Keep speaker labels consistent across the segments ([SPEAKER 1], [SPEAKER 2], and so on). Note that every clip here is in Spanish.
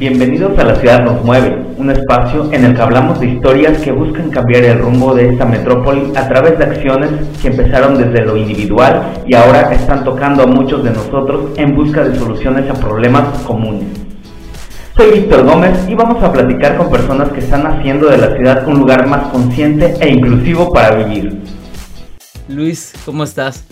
[SPEAKER 1] Bienvenidos a La Ciudad Nos Mueve, un espacio en el que hablamos de historias que buscan cambiar el rumbo de esta metrópoli a través de acciones que empezaron desde lo individual y ahora están tocando a muchos de nosotros en busca de soluciones a problemas comunes. Soy Víctor Gómez y vamos a platicar con personas que están haciendo de la ciudad un lugar más consciente e inclusivo para vivir.
[SPEAKER 2] Luis, ¿cómo estás?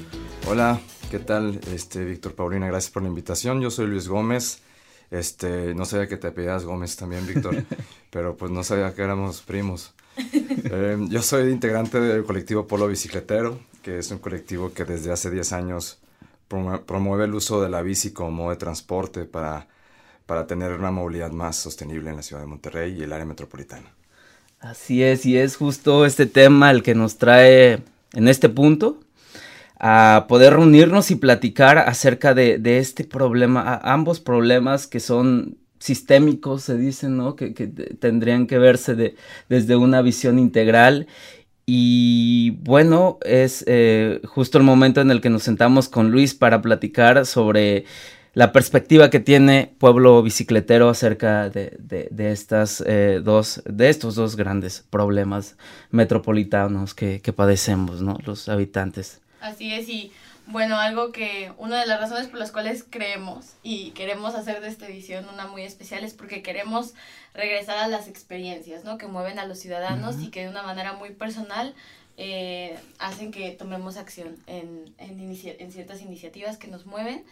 [SPEAKER 3] Hola, ¿qué tal? Este, Víctor Paulina, gracias por la invitación. Yo soy Luis Gómez. Este, no sabía que te apellidas Gómez también, Víctor, pero pues no sabía que éramos primos. Eh, yo soy integrante del colectivo Polo Bicicletero, que es un colectivo que desde hace 10 años promueve el uso de la bici como modo de transporte para, para tener una movilidad más sostenible en la ciudad de Monterrey y el área metropolitana.
[SPEAKER 2] Así es, y es justo este tema el que nos trae en este punto, a poder reunirnos y platicar acerca de, este problema, ambos problemas que son sistémicos, se dicen, ¿no? Que, tendrían que verse desde una visión integral. Y bueno, es eh, justo el momento en el que nos sentamos con Luis para platicar sobre la perspectiva que tiene Pueblo Bicicletero acerca de, estas, eh, dos, de estos dos grandes problemas metropolitanos que, que padecemos, ¿no? Los habitantes.
[SPEAKER 4] Así es, y bueno, algo que una de las razones por las cuales creemos y queremos hacer de esta edición una muy especial es porque queremos regresar a las experiencias, ¿no? Que mueven a los ciudadanos y que de una manera muy personal eh, hacen que tomemos acción en, en, en, ciertas iniciativas que nos mueven.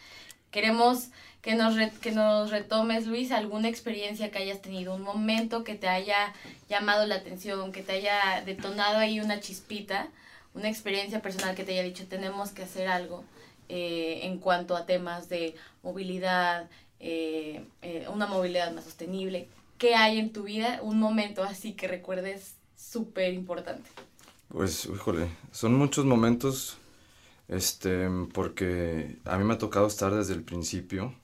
[SPEAKER 4] Queremos que nos, que nos retomes, Luis, alguna experiencia que hayas tenido, un momento que te haya llamado la atención, que te haya detonado ahí una chispita una experiencia personal que te haya dicho, tenemos que hacer algo eh, en cuanto a temas de movilidad, eh, eh, una movilidad más sostenible. ¿Qué hay en tu vida? Un momento así que recuerdes súper importante.
[SPEAKER 3] Pues, híjole, son muchos momentos, este, porque a mí me ha tocado estar desde el principio.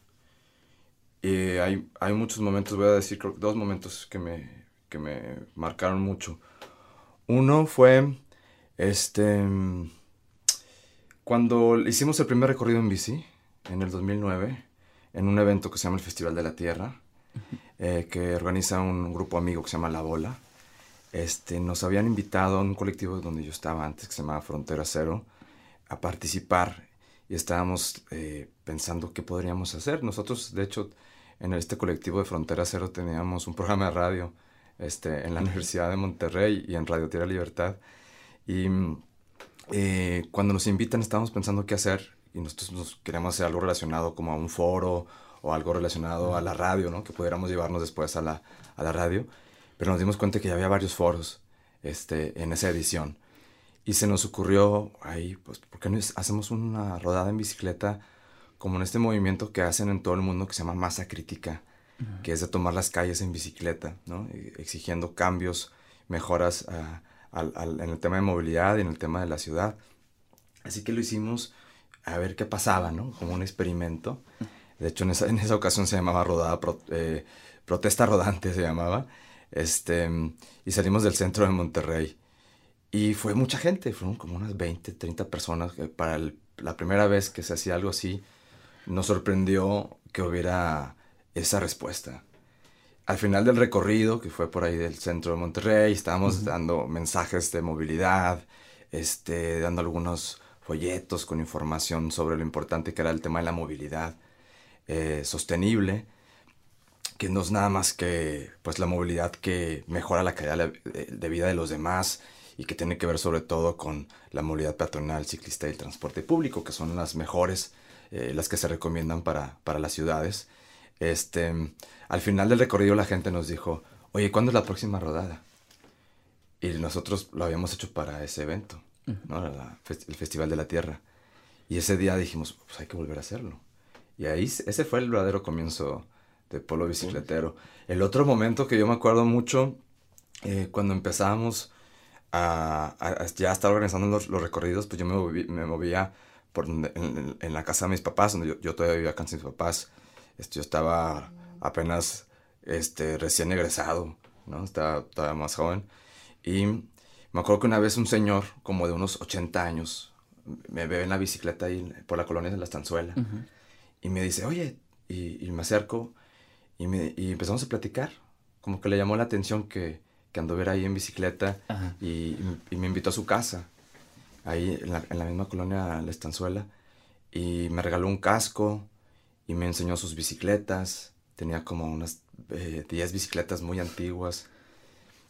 [SPEAKER 3] Y hay, hay muchos momentos, voy a decir, dos momentos que me, que me marcaron mucho. Uno fue este, cuando hicimos el primer recorrido en bici, en el 2009, en un evento que se llama el Festival de la Tierra, eh, que organiza un grupo amigo que se llama La Bola, este, nos habían invitado a un colectivo donde yo estaba antes, que se llamaba Frontera Cero, a participar y estábamos eh, pensando qué podríamos hacer. Nosotros, de hecho, en este colectivo de Frontera Cero teníamos un programa de radio este, en la Universidad de Monterrey y en Radio Tierra Libertad y eh, cuando nos invitan estábamos pensando qué hacer y nosotros nos queríamos hacer algo relacionado como a un foro o algo relacionado a la radio, ¿no? Que pudiéramos llevarnos después a la, a la radio. Pero nos dimos cuenta que ya había varios foros este, en esa edición. Y se nos ocurrió ahí, pues, ¿por qué no hacemos una rodada en bicicleta como en este movimiento que hacen en todo el mundo que se llama masa crítica, que es de tomar las calles en bicicleta, ¿no? Exigiendo cambios, mejoras a en el tema de movilidad y en el tema de la ciudad. Así que lo hicimos a ver qué pasaba, ¿no? Como un experimento. De hecho, en esa, en esa ocasión se llamaba rodada, eh, protesta rodante se llamaba. Este, y salimos del centro de Monterrey. Y fue mucha gente, fueron como unas 20, 30 personas. para la primera vez que se hacía algo así, nos sorprendió que hubiera esa respuesta al final del recorrido, que fue por ahí del centro de Monterrey, estábamos dando mensajes de movilidad, este, dando algunos folletos con información sobre lo importante que era el tema de la movilidad eh, sostenible, que no es nada más que pues, la movilidad que mejora la calidad de vida de los demás y que tiene que ver sobre todo con la movilidad peatonal, ciclista y el transporte público, que son las mejores, eh, las que se recomiendan para, para las ciudades. Este, al final del recorrido la gente nos dijo, oye, ¿cuándo es la próxima rodada? Y nosotros lo habíamos hecho para ese evento, ¿no? el Festival de la Tierra. Y ese día dijimos, pues hay que volver a hacerlo. Y ahí, ese fue el verdadero comienzo de Polo Bicicletero. El otro momento que yo me acuerdo mucho, eh, cuando empezábamos a, ya estar organizando los, recorridos, pues yo me, me movía por en, la casa de mis papás, donde yo, yo todavía vivía acá con mis papás, este, yo estaba apenas este, recién egresado, ¿no? Estaba todavía más joven. Y me acuerdo que una vez un señor, como de unos 80 años, me ve en la bicicleta ahí por la colonia de la Estanzuela. Y me dice, oye, y, me acerco y, me, y empezamos a platicar. Como que le llamó la atención que, que anduviera ahí en bicicleta y, y, me invitó a su casa, ahí en la, en la misma colonia La Estanzuela, y me regaló un casco y me enseñó sus bicicletas. Tenía como unas 10 eh, bicicletas muy antiguas.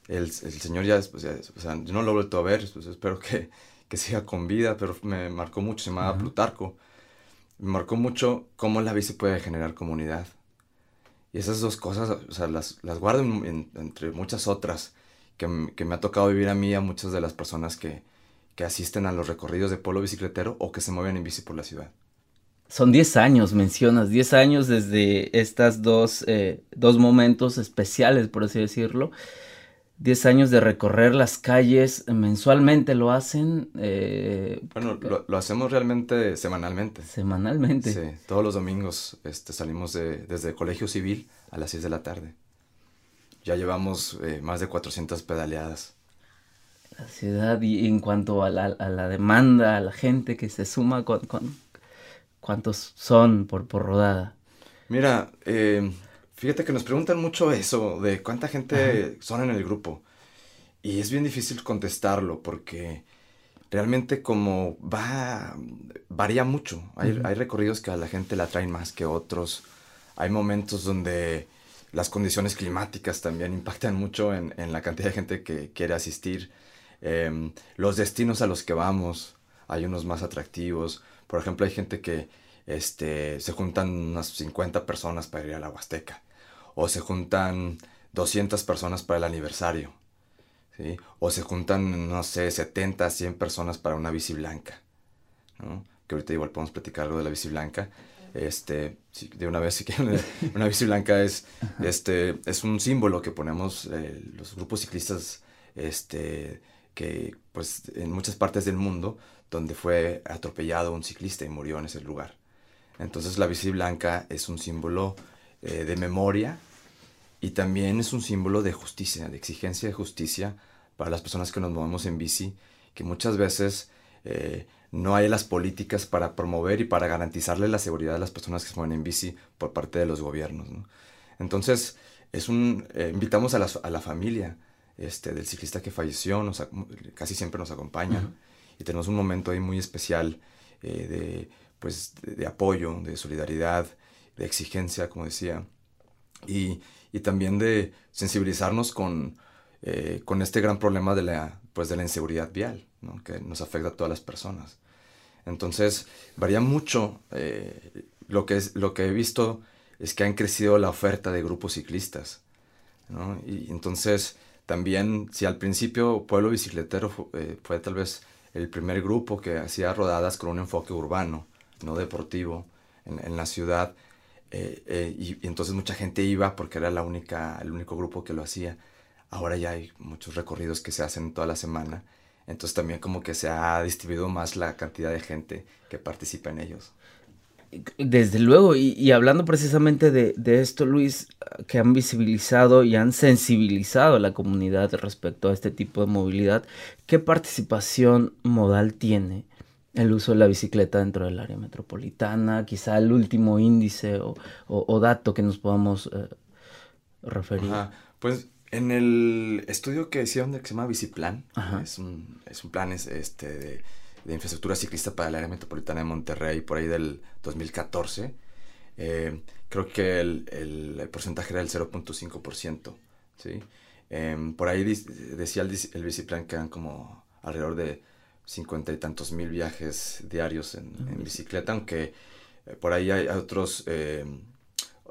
[SPEAKER 3] El, el señor ya, pues, o sea, yo no lo he vuelto a ver, pues espero que, que siga con vida, pero me marcó mucho, se llamaba Plutarco. Me marcó mucho cómo la bici puede generar comunidad. Y esas dos cosas, o sea, las, las guardo entre muchas otras que, que, me ha tocado vivir a mí y a muchas de las personas que, que asisten a los recorridos de polo bicicletero o que se mueven en bici por la ciudad.
[SPEAKER 2] Son 10 años, mencionas, 10 años desde estos dos, eh, dos momentos especiales, por así decirlo. 10 años de recorrer las calles mensualmente lo hacen. Eh,
[SPEAKER 3] bueno, lo, hacemos realmente semanalmente.
[SPEAKER 2] Semanalmente.
[SPEAKER 3] Sí, todos los domingos este, salimos de, desde el Colegio Civil a las 6 de la tarde. Ya llevamos eh, más de 400 pedaleadas.
[SPEAKER 2] La ciudad y en cuanto a la, a la demanda, a la gente que se suma, con, con ¿cuántos son por, por rodada?
[SPEAKER 3] Mira, eh, Fíjate que nos preguntan mucho eso, de cuánta gente son en el grupo. Y es bien difícil contestarlo porque realmente como va, varía mucho. Hay, hay, recorridos que a la gente la traen más que otros. Hay momentos donde las condiciones climáticas también impactan mucho en, en la cantidad de gente que quiere asistir. Em, los destinos a los que vamos, hay unos más atractivos. Por ejemplo, hay gente que este, se juntan unas 50 personas para ir a la Huasteca o se juntan 200 personas para el aniversario, ¿sí? o se juntan, no sé, 70, 100 personas para una bici blanca, ¿no? que ahorita igual podemos platicar algo de la bici blanca. Este, de una vez, si quieren, una bici blanca es, este, es un símbolo que ponemos eh, los grupos ciclistas este, que, pues, en muchas partes del mundo, donde fue atropellado un ciclista y murió en ese lugar. Entonces la bici blanca es un símbolo eh, de memoria y también es un símbolo de justicia, de exigencia de justicia para las personas que nos movemos en bici, que muchas veces eh, no hay las políticas para promover y para garantizarle la seguridad a las personas que se mueven en bici por parte de los gobiernos. Entonces, es un, eh, invitamos a la, a la, familia este, del ciclista que falleció, nos, casi siempre nos acompaña y tenemos un momento ahí muy especial de, pues, de apoyo, de solidaridad, de exigencia, como decía, y, y también de sensibilizarnos con, eh, con este gran problema de la, pues de la inseguridad vial, ¿no? que nos afecta a todas las personas. Entonces, varía mucho. Eh, lo, que es, lo que he visto es que han crecido la oferta de grupos ciclistas. ¿no? Y entonces, también, si al principio Pueblo Bicicletero fue, eh, fue tal vez el primer grupo que hacía rodadas con un enfoque urbano, no deportivo, en, la ciudad, eh, eh, y, entonces mucha gente iba porque era la única, el único grupo que lo hacía. Ahora ya hay muchos recorridos que se hacen toda la semana. Entonces también como que se ha distribuido más la cantidad de gente que participa en ellos.
[SPEAKER 2] Desde luego, y, hablando precisamente de, de, esto, Luis, que han visibilizado y han sensibilizado a la comunidad respecto a este tipo de movilidad, ¿qué participación modal tiene el uso de la bicicleta dentro del área metropolitana, quizá el último índice o, dato que nos podamos eh, referir.
[SPEAKER 3] Pues en el estudio que hicieron que se llama Biciplan, es un, es un plan este, de, infraestructura ciclista para el área metropolitana de Monterrey por ahí del 2014, eh, creo que el, el, porcentaje era del 0.5%, ¿sí? Em, por ahí decía el, el Biciplan que eran como alrededor de cincuenta y tantos mil viajes diarios en, bicicleta, aunque eh, por ahí hay otros, eh,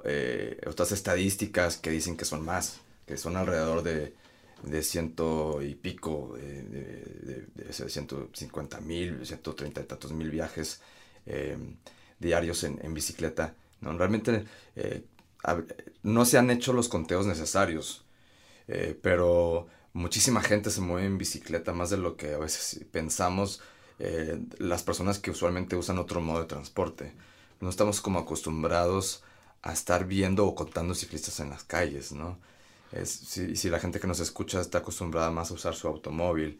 [SPEAKER 3] eh, otras estadísticas que dicen que son más, que son alrededor de, de ciento y pico, de, de, ciento cincuenta mil, ciento treinta y tantos mil viajes diarios en, en, bicicleta. ¿no? Realmente no se han hecho los conteos necesarios, pero muchísima gente se mueve en bicicleta, más de lo que a veces pensamos eh, las personas que usualmente usan otro modo de transporte. No estamos como acostumbrados a estar viendo o contando ciclistas en las calles, ¿no? Es, si, si, la gente que nos escucha está acostumbrada más a usar su automóvil,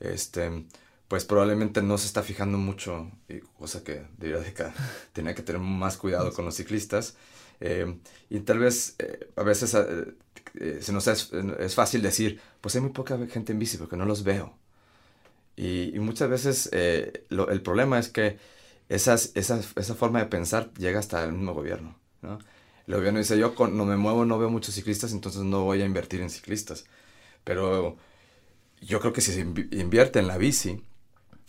[SPEAKER 3] este, pues probablemente no se está fijando mucho, cosa que debería de que, que tener más cuidado con los ciclistas, Eh, y tal vez a veces se nos es, es, fácil decir, pues hay muy poca gente en bici porque no los veo. Y, muchas veces el problema es que esas, esa, esa forma de pensar llega hasta el mismo gobierno. ¿no? El gobierno dice, yo no me muevo, no veo muchos ciclistas, entonces no voy a invertir en ciclistas. Pero yo creo que si se invierte en la bici,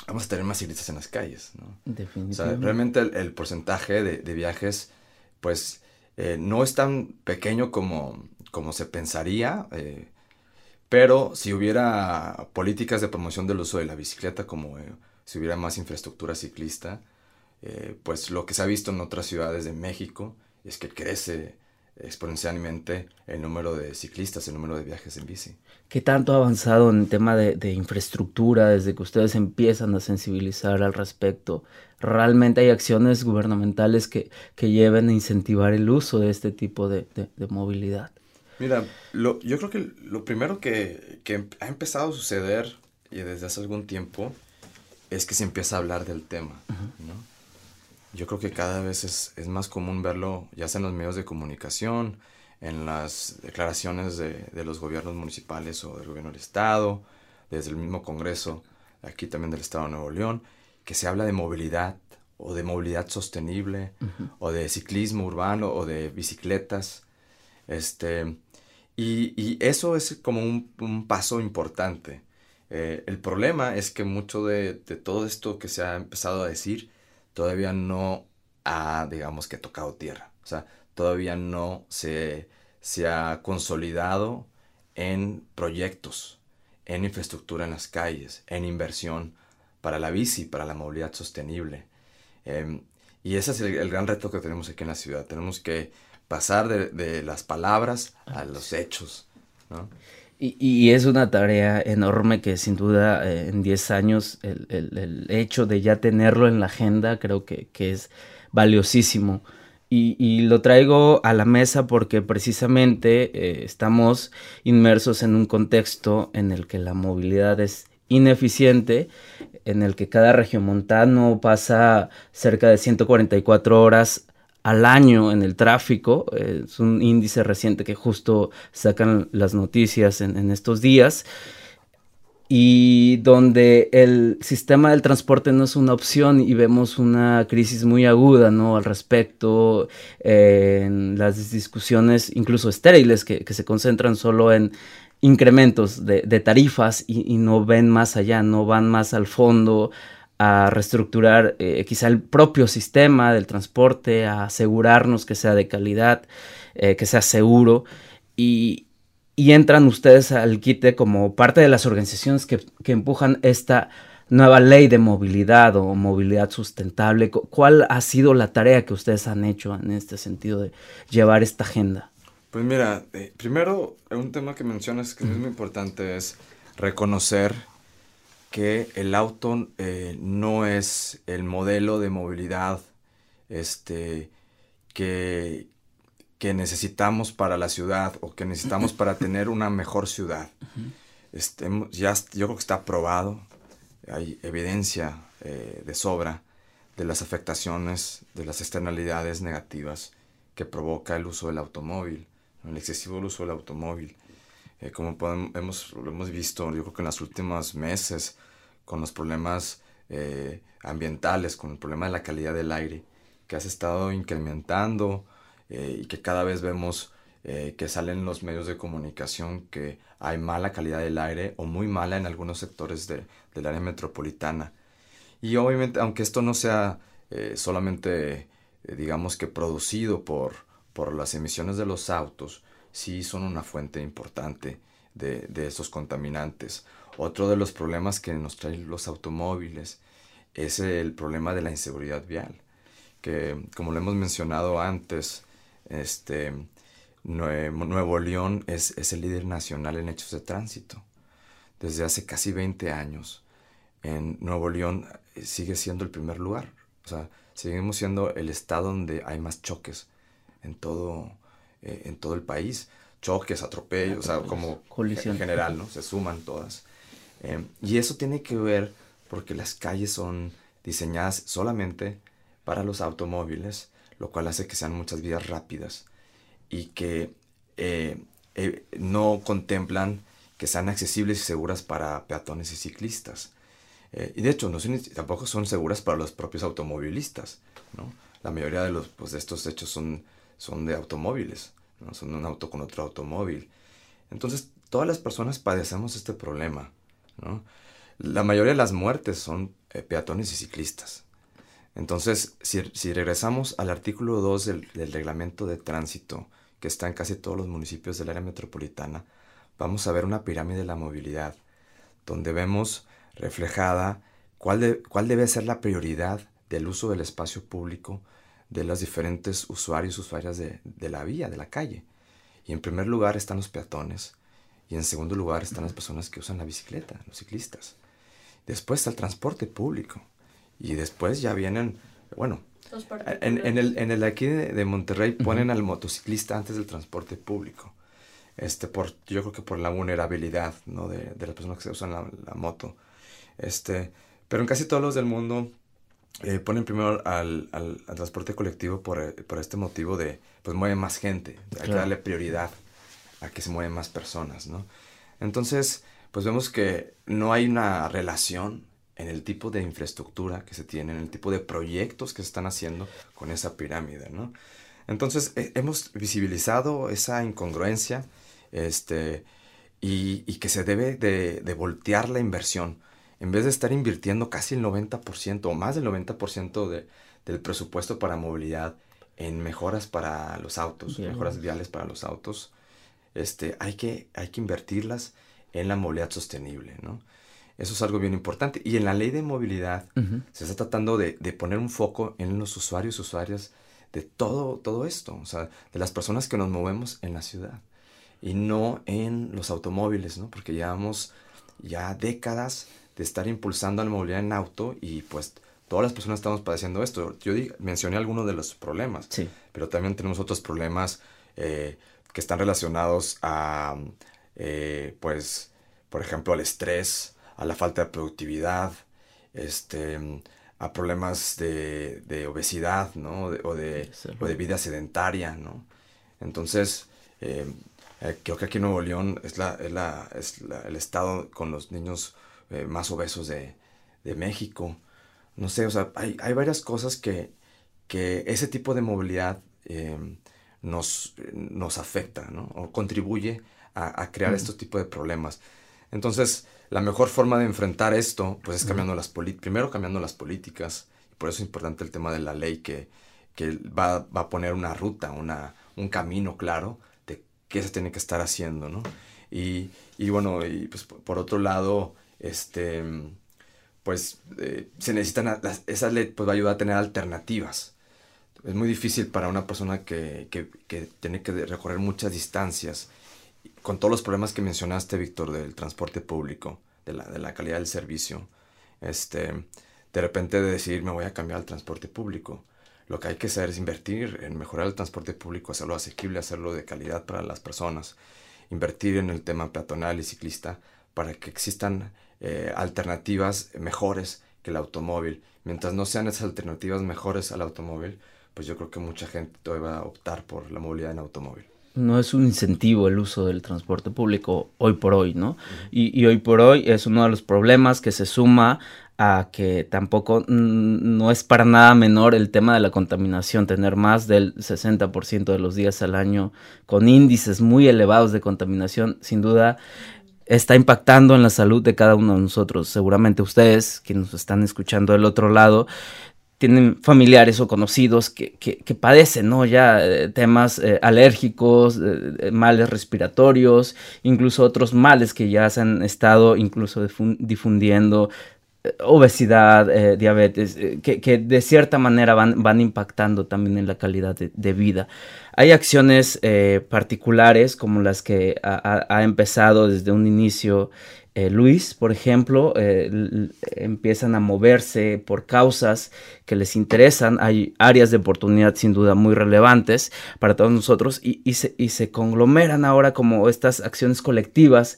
[SPEAKER 3] vamos a tener más ciclistas en las calles, ¿no? Definitivamente. O sea, realmente el, porcentaje de, viajes, pues, eh, no es tan pequeño como, como se pensaría, eh, pero si hubiera políticas de promoción del uso de la bicicleta, como eh, si hubiera más infraestructura ciclista, pues lo que se ha visto en otras ciudades de México es que crece exponencialmente el número de ciclistas, el número de viajes en bici.
[SPEAKER 2] ¿Qué tanto ha avanzado en el tema de, infraestructura desde que ustedes empiezan a sensibilizar al respecto? ¿Realmente hay acciones gubernamentales que, que lleven a incentivar el uso de este tipo de, movilidad?
[SPEAKER 3] Mira, lo, yo creo que lo primero que, que, ha empezado a suceder y desde hace algún tiempo es que se empieza a hablar del tema, ¿no? Yo creo que cada vez es, es, más común verlo, ya sea en los medios de comunicación, en las declaraciones de, de, los gobiernos municipales o del gobierno del Estado, desde el mismo Congreso, aquí también del Estado de Nuevo León, que se habla de movilidad o de movilidad sostenible o de ciclismo urbano o de bicicletas. Este, y, y eso es como un, un paso importante. Eh, el problema es que mucho de, de todo esto que se ha empezado a decir todavía no ha, digamos que, tocado tierra. O sea, todavía no se, se ha consolidado en proyectos, en infraestructura en las calles, en inversión para la bici, para la movilidad sostenible. Em, y ese es el, gran reto que tenemos aquí en la ciudad. Tenemos que pasar de, las palabras a los hechos. ¿no?
[SPEAKER 2] Y, es una tarea enorme que sin duda eh, en 10 años el, hecho de ya tenerlo en la agenda creo que, es valiosísimo. Y, lo traigo a la mesa porque precisamente eh, estamos inmersos en un contexto en el que la movilidad es ineficiente, en el que cada regiomontano pasa cerca de 144 horas al año en el tráfico. es un índice reciente que justo sacan las noticias en, estos días. Y donde el sistema del transporte no es una opción y vemos una crisis muy aguda ¿no? al respecto, en las discusiones incluso estériles que, se concentran solo en incrementos de, tarifas y, no ven más allá, no van más al fondo, a reestructurar eh, quizá el propio sistema del transporte, a asegurarnos que sea de calidad, eh, que sea seguro y, entran ustedes al quite como parte de las organizaciones que, empujan esta nueva ley de movilidad o movilidad sustentable. ¿Cuál ha sido la tarea que ustedes han hecho en este sentido de llevar esta agenda?
[SPEAKER 3] Pues mira, eh, primero un tema que mencionas que es muy importante es reconocer que el auto eh, no es el modelo de movilidad este, que, que, necesitamos para la ciudad o que necesitamos para tener una mejor ciudad. Este, ya, yo creo que está probado, hay evidencia eh, de sobra de las afectaciones, de las externalidades negativas que provoca el uso del automóvil, el excesivo uso del automóvil. Eh, como podemos, lo hemos visto, yo creo que en los últimos meses, con los problemas eh, ambientales, con el problema de la calidad del aire, que has estado incrementando eh, y que cada vez vemos que salen los medios de comunicación que hay mala calidad del aire o muy mala en algunos sectores de, del área metropolitana. Y obviamente, aunque esto no sea solamente, digamos que producido por, por las emisiones de los autos, sí son una fuente importante de, de esos contaminantes. Otro de los problemas que nos traen los automóviles es el problema de la inseguridad vial, que como lo hemos mencionado antes, este, Nuevo, León es, es, el líder nacional en hechos de tránsito. Desde hace casi 20 años, en Nuevo León eh, sigue siendo el primer lugar. O sea, seguimos siendo el estado donde hay más choques en todo, eh, en todo el país. Choques, atropellos, o sea, como en general, ¿no? Se suman todas. Eh, y eso tiene que ver porque las calles son diseñadas solamente para los automóviles. lo cual hace que sean muchas vías rápidas y que eh, eh, no contemplan que sean accesibles y seguras para peatones y ciclistas. Eh, y de hecho, no tampoco son seguras para los propios automovilistas. ¿no? La mayoría de, los, pues, de estos hechos son, son de automóviles, ¿no? son un auto con otro automóvil. Entonces, todas las personas padecemos este problema. ¿no? La mayoría de las muertes son peatones y ciclistas. Entonces, si, si, regresamos al artículo 2 del, del reglamento de tránsito, que está en casi todos los municipios del área metropolitana, vamos a ver una pirámide de la movilidad, donde vemos reflejada cuál, cuál debe ser la prioridad del uso del espacio público de los diferentes usuarios, usuarias de, de la vía, de la calle. Y en primer lugar están los peatones, y en segundo lugar están las personas que usan la bicicleta, los ciclistas. Después está el transporte público, y después ya vienen, bueno, en, en, el, en el aquí de, Monterrey ponen al motociclista antes del transporte público. Este, por, yo creo que por la vulnerabilidad ¿no? de, de las personas que usan la, la, moto. Este, pero en casi todos los del mundo eh, ponen primero al, al, al, transporte colectivo por, por, este motivo de, pues mueve más gente, hay claro. que darle prioridad a que se mueven más personas, ¿no? Entonces, pues vemos que no hay una relación en el tipo de infraestructura que se tiene, en el tipo de proyectos que se están haciendo con esa pirámide, ¿no? Entonces, eh, hemos visibilizado esa incongruencia este, y, y que se debe de, de, voltear la inversión. En vez de estar invirtiendo casi el 90% o más del 90% de, del presupuesto para movilidad en mejoras para los autos, Bien. mejoras viales para los autos, este, hay, que, hay que invertirlas en la movilidad sostenible, ¿no? Eso es algo bien importante. Y en la ley de movilidad uh -huh. se está tratando de, de, poner un foco en los usuarios, usuarias de todo, todo esto, o sea, de las personas que nos movemos en la ciudad y no en los automóviles, ¿no? Porque llevamos ya décadas de estar impulsando la movilidad en auto y pues todas las personas estamos padeciendo esto. Yo di, mencioné algunos de los problemas,
[SPEAKER 2] sí.
[SPEAKER 3] pero también tenemos otros problemas eh, que están relacionados a, eh, pues, por ejemplo, al estrés, a la falta de productividad, este, a problemas de, de obesidad, ¿no? De, o, de, o, de, vida sedentaria, ¿no? Entonces, eh, eh, creo que aquí en Nuevo León es, la, es, la, es la, el estado con los niños eh, más obesos de, de, México. No sé, o sea, hay, hay varias cosas que, que ese tipo de movilidad em, nos, nos afecta, ¿no? O contribuye a, a crear estos tipos de problemas. Entonces, la mejor forma de enfrentar esto, pues es cambiando las políticas, primero cambiando las políticas, y por eso es importante el tema de la ley que, que va, va, a poner una ruta, una, un camino claro de qué se tiene que estar haciendo, ¿no? Y, y bueno, y pues por otro lado, este, pues eh, se necesitan, las, esa ley pues va a ayudar a tener alternativas. Es muy difícil para una persona que, que, que tiene que recorrer muchas distancias con todos los problemas que mencionaste, Víctor, del transporte público, de la, de la calidad del servicio, este, de repente de decir me voy a cambiar al transporte público. Lo que hay que hacer es invertir en mejorar el transporte público, hacerlo asequible, hacerlo de calidad para las personas, invertir en el tema peatonal y ciclista para que existan eh, alternativas mejores que el automóvil. Mientras no sean esas alternativas mejores al automóvil, pues yo creo que mucha gente va a optar por la movilidad en automóvil
[SPEAKER 2] no es un incentivo el uso del transporte público hoy por hoy, ¿no? Y, y, hoy por hoy es uno de los problemas que se suma a que tampoco no es para nada menor el tema de la contaminación, tener más del 60% de los días al año con índices muy elevados de contaminación, sin duda está impactando en la salud de cada uno de nosotros. Seguramente ustedes, que nos están escuchando del otro lado, tienen familiares o conocidos que, que, padecen, ¿no? Ya eh, temas eh, alérgicos, eh, males respiratorios, incluso otros males que ya se han estado incluso difundiendo, obesidad, eh, diabetes, que, que, de cierta manera van, van impactando también en la calidad de, vida. Hay acciones particulares como las que ha, empezado desde un inicio eh, Luis, por ejemplo, eh, empiezan a moverse por causas que les interesan. Hay áreas de oportunidad sin duda muy relevantes para todos nosotros y, y, se, y se, conglomeran ahora como estas acciones colectivas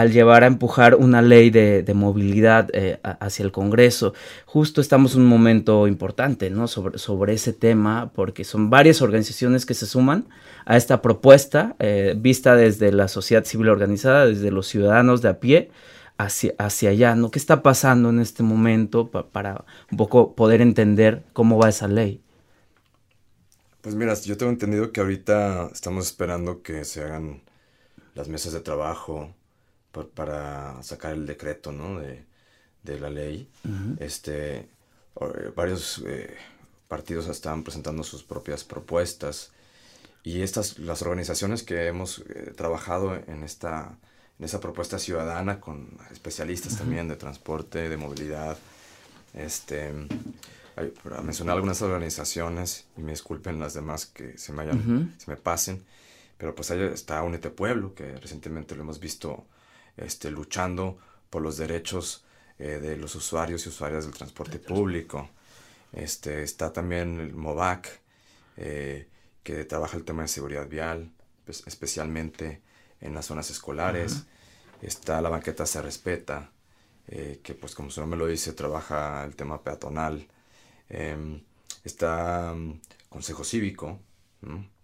[SPEAKER 2] al llevar a empujar una ley de, movilidad eh, hacia el Congreso. Justo estamos en un momento importante, ¿no? Sobre, ese tema, porque son varias organizaciones que se suman a esta propuesta, eh, vista desde la sociedad civil organizada, desde los ciudadanos de a pie, hacia, hacia allá, ¿no? ¿Qué está pasando en este momento para un poco poder entender cómo va esa ley?
[SPEAKER 3] Pues mira, yo tengo entendido que ahorita estamos esperando que se hagan las mesas de trabajo para sacar el decreto, ¿no? De, la ley. Este, varios eh, partidos están presentando sus propias propuestas y estas, las organizaciones que hemos eh, trabajado en esta, en esa propuesta ciudadana con especialistas también de transporte, de movilidad, este, para mencionar algunas organizaciones y me disculpen las demás que se me, hayan, se me pasen, pero pues ahí está Únete Pueblo, que recientemente lo hemos visto este, luchando por los derechos eh, de los usuarios y usuarias del transporte público. Este, está también el MOVAC, eh, que trabaja el tema de seguridad vial, pues, especialmente en las zonas escolares. Está la banqueta Se Respeta, eh, que pues como su nombre lo dice, trabaja el tema peatonal. Em, está um, Consejo Cívico,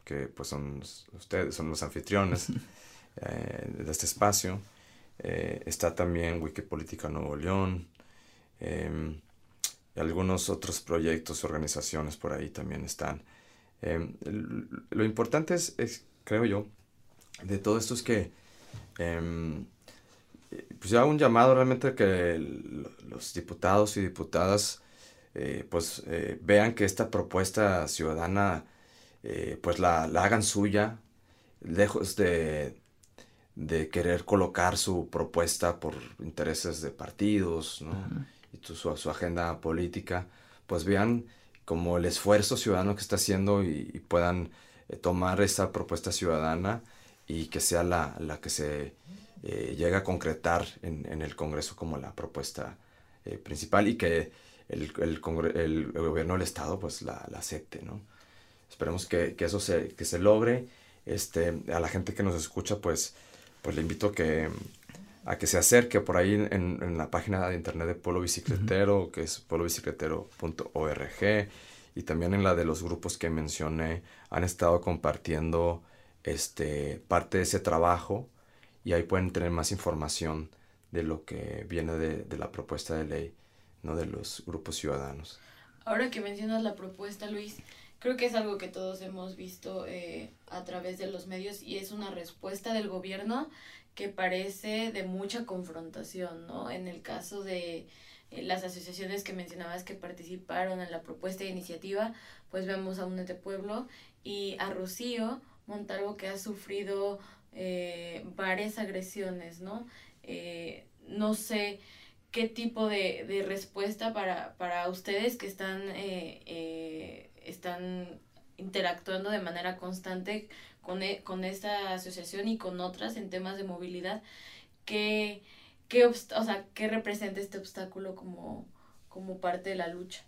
[SPEAKER 3] que pues son ustedes, son los anfitriones de este espacio. Eh, está también Wikipolítica Nuevo León. Em, y algunos otros proyectos, organizaciones por ahí también están. Em, lo importante es, creo yo, de todo esto es que em, pues ya un llamado realmente que los diputados y diputadas eh, pues eh, vean que esta propuesta ciudadana pues la, hagan suya, lejos de, de querer colocar su propuesta por intereses de partidos y su, su agenda política, pues vean como el esfuerzo ciudadano que está haciendo y, puedan eh, tomar esa propuesta ciudadana y que sea la, la que se eh, llegue a concretar en, en, el Congreso como la propuesta eh, principal y que el, el, el, gobierno del Estado pues la, la acepte, ¿no? Esperemos que, que, eso se, que se logre. Este, a la gente que nos escucha pues, pues le invito que, a que se acerque por ahí en, en la página de internet de Polo Bicicletero, que es polobicicletero.org, y también en la de los grupos que mencioné, han estado compartiendo este, parte de ese trabajo y ahí pueden tener más información de lo que viene de, de la propuesta de ley, ¿no? de los grupos ciudadanos.
[SPEAKER 4] Ahora que mencionas la propuesta, Luis, creo que es algo que todos hemos visto eh, a través de los medios y es una respuesta del gobierno que parece de mucha confrontación, ¿no? En el caso de eh, las asociaciones que mencionabas que participaron en la propuesta de iniciativa, pues vemos a UNETE Pueblo y a Rocío Montalvo que ha sufrido eh, varias agresiones, ¿no? Eh, no sé qué tipo de, de respuesta para, para ustedes que están, están interactuando de manera constante con, e, con esta asociación y con otras en temas de movilidad, ¿qué, qué, o sea, ¿qué representa este obstáculo como, como parte de la lucha?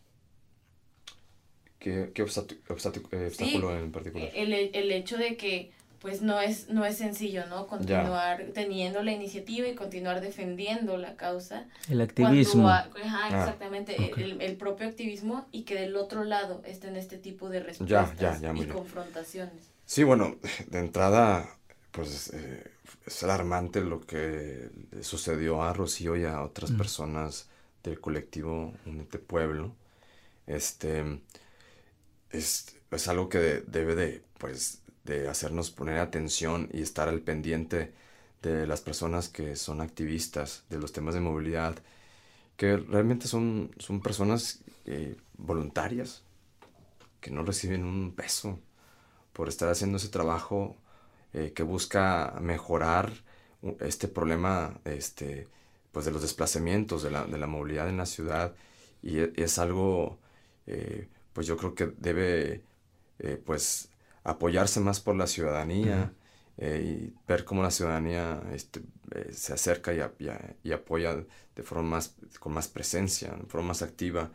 [SPEAKER 3] ¿Qué, qué eh, obstáculo en particular?
[SPEAKER 4] El, el hecho de que pues no es, no es sencillo, ¿no? Continuar teniendo la iniciativa y continuar defendiendo la causa.
[SPEAKER 2] El activismo.
[SPEAKER 4] ajá, ah, exactamente, el, el, propio activismo y que del otro lado estén este tipo de respuestas y confrontaciones.
[SPEAKER 3] Sí, bueno, de entrada, pues eh, es alarmante lo que sucedió a Rocío y a otras personas del colectivo Unete Pueblo. Este es, es algo que debe de, pues, de hacernos poner atención y estar al pendiente de las personas que son activistas de los temas de movilidad, que realmente son, son personas eh, voluntarias, que no reciben un peso por estar haciendo ese trabajo eh, que busca mejorar este problema este, pues de los desplazamientos, de la, de la movilidad en la ciudad, y e, es, algo, eh, pues yo creo que debe, pues, apoyarse más por la ciudadanía eh, y ver cómo la ciudadanía este, eh, se acerca y, y, apoya de forma más, con más presencia, de forma más activa,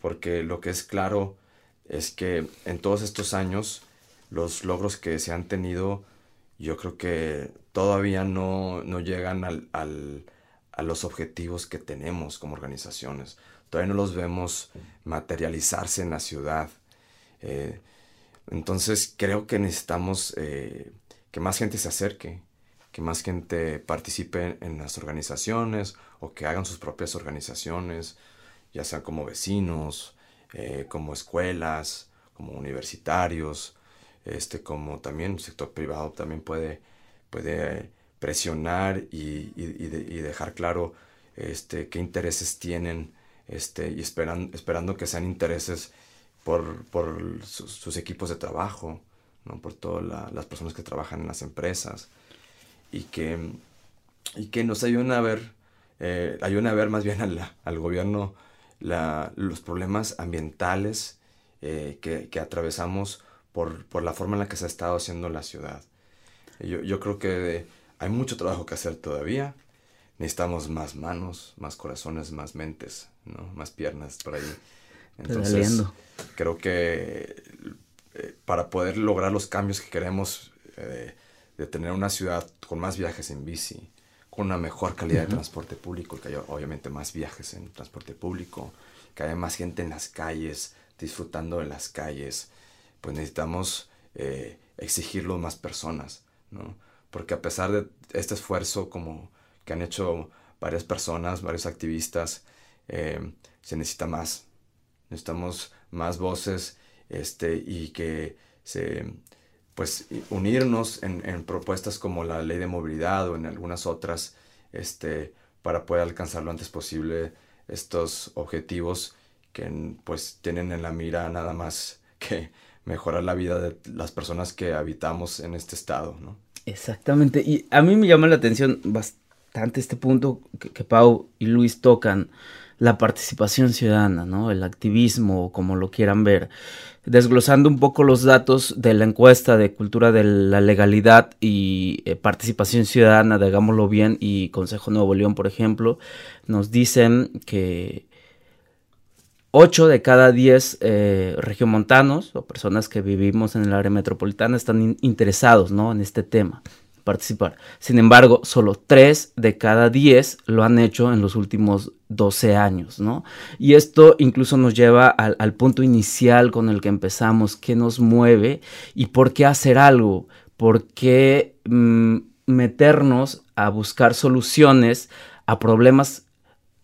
[SPEAKER 3] porque lo que es claro es que en todos estos años los logros que se han tenido, yo creo que todavía no, llegan al, a los objetivos que tenemos como organizaciones. Todavía no los vemos materializarse en la ciudad. Eh, entonces creo que necesitamos eh, que más gente se acerque, que más gente participe en las organizaciones o que hagan sus propias organizaciones, ya sean como vecinos, eh, como escuelas, como universitarios, este, como también el sector privado también puede, puede presionar y, dejar claro este, qué intereses tienen este, y esperan, esperando que sean intereses por, sus, equipos de trabajo, ¿no? por todas las personas que trabajan en las empresas y que, y que nos ayuden a ver, eh, ayuden a ver más bien al, al gobierno los problemas ambientales eh, que, atravesamos por, la forma en la que se ha estado haciendo la ciudad. Yo, yo creo que hay mucho trabajo que hacer todavía. Necesitamos más manos, más corazones, más mentes, ¿no? más piernas por ahí. Entonces, creo que eh, para poder lograr los cambios que queremos eh, de tener una ciudad con más viajes en bici, con una mejor calidad de transporte público, que haya obviamente más viajes en transporte público, que haya más gente en las calles, disfrutando de las calles, pues necesitamos eh, exigirlo más personas, ¿no? Porque a pesar de este esfuerzo como que han hecho varias personas, varios activistas, eh, se necesita más. Necesitamos más voces este, y que se pues unirnos en, propuestas como la ley de movilidad o en algunas otras, este, para poder alcanzar lo antes posible estos objetivos que pues tienen en la mira nada más que mejorar la vida de las personas que habitamos en este estado, ¿no?
[SPEAKER 2] Exactamente, y a mí me llama la atención bastante este punto que Pau y Luis tocan, la participación ciudadana, ¿no? El activismo, como lo quieran ver desglosando un poco los datos de la encuesta de cultura de la legalidad y eh, participación ciudadana, digámoslo bien, y Consejo Nuevo León, por ejemplo, nos dicen que 8 de cada 10 eh, regiomontanos o personas que vivimos en el área metropolitana están interesados ¿no? en este tema participar. Sin embargo, solo 3 de cada 10 lo han hecho en los últimos 12 años, ¿no? Y esto incluso nos lleva al, punto inicial con el que empezamos, qué nos mueve y por qué hacer algo, por qué mm, meternos a buscar soluciones a problemas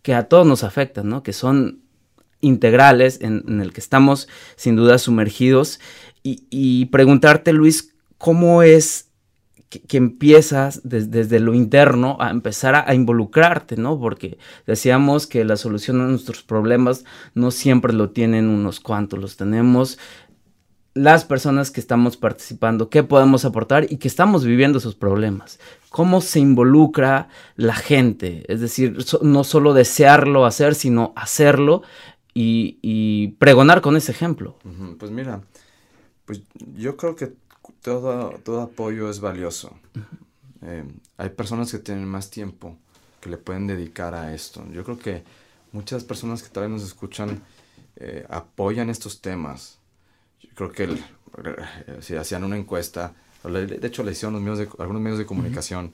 [SPEAKER 2] que a todos nos afectan, ¿no? Que son integrales, en, el que estamos sin duda sumergidos. y preguntarte, Luis, ¿cómo es que, empiezas desde lo interno a empezar a, involucrarte, ¿no? Porque decíamos que la solución a nuestros problemas no siempre lo tienen unos cuantos, los tenemos las personas que estamos participando, qué podemos aportar y que estamos viviendo esos problemas. ¿Cómo se involucra la gente? Es decir, no solo desearlo hacer, sino hacerlo y, pregonar con ese ejemplo.
[SPEAKER 3] Pues mira, pues yo creo que todo, todo apoyo es valioso. Eh, hay personas que tienen más tiempo que le pueden dedicar a esto. Yo creo que muchas personas que todavía nos escuchan eh, apoyan estos temas. Yo creo que eh, si hacían una encuesta, de hecho le hicieron los medios de, algunos medios de comunicación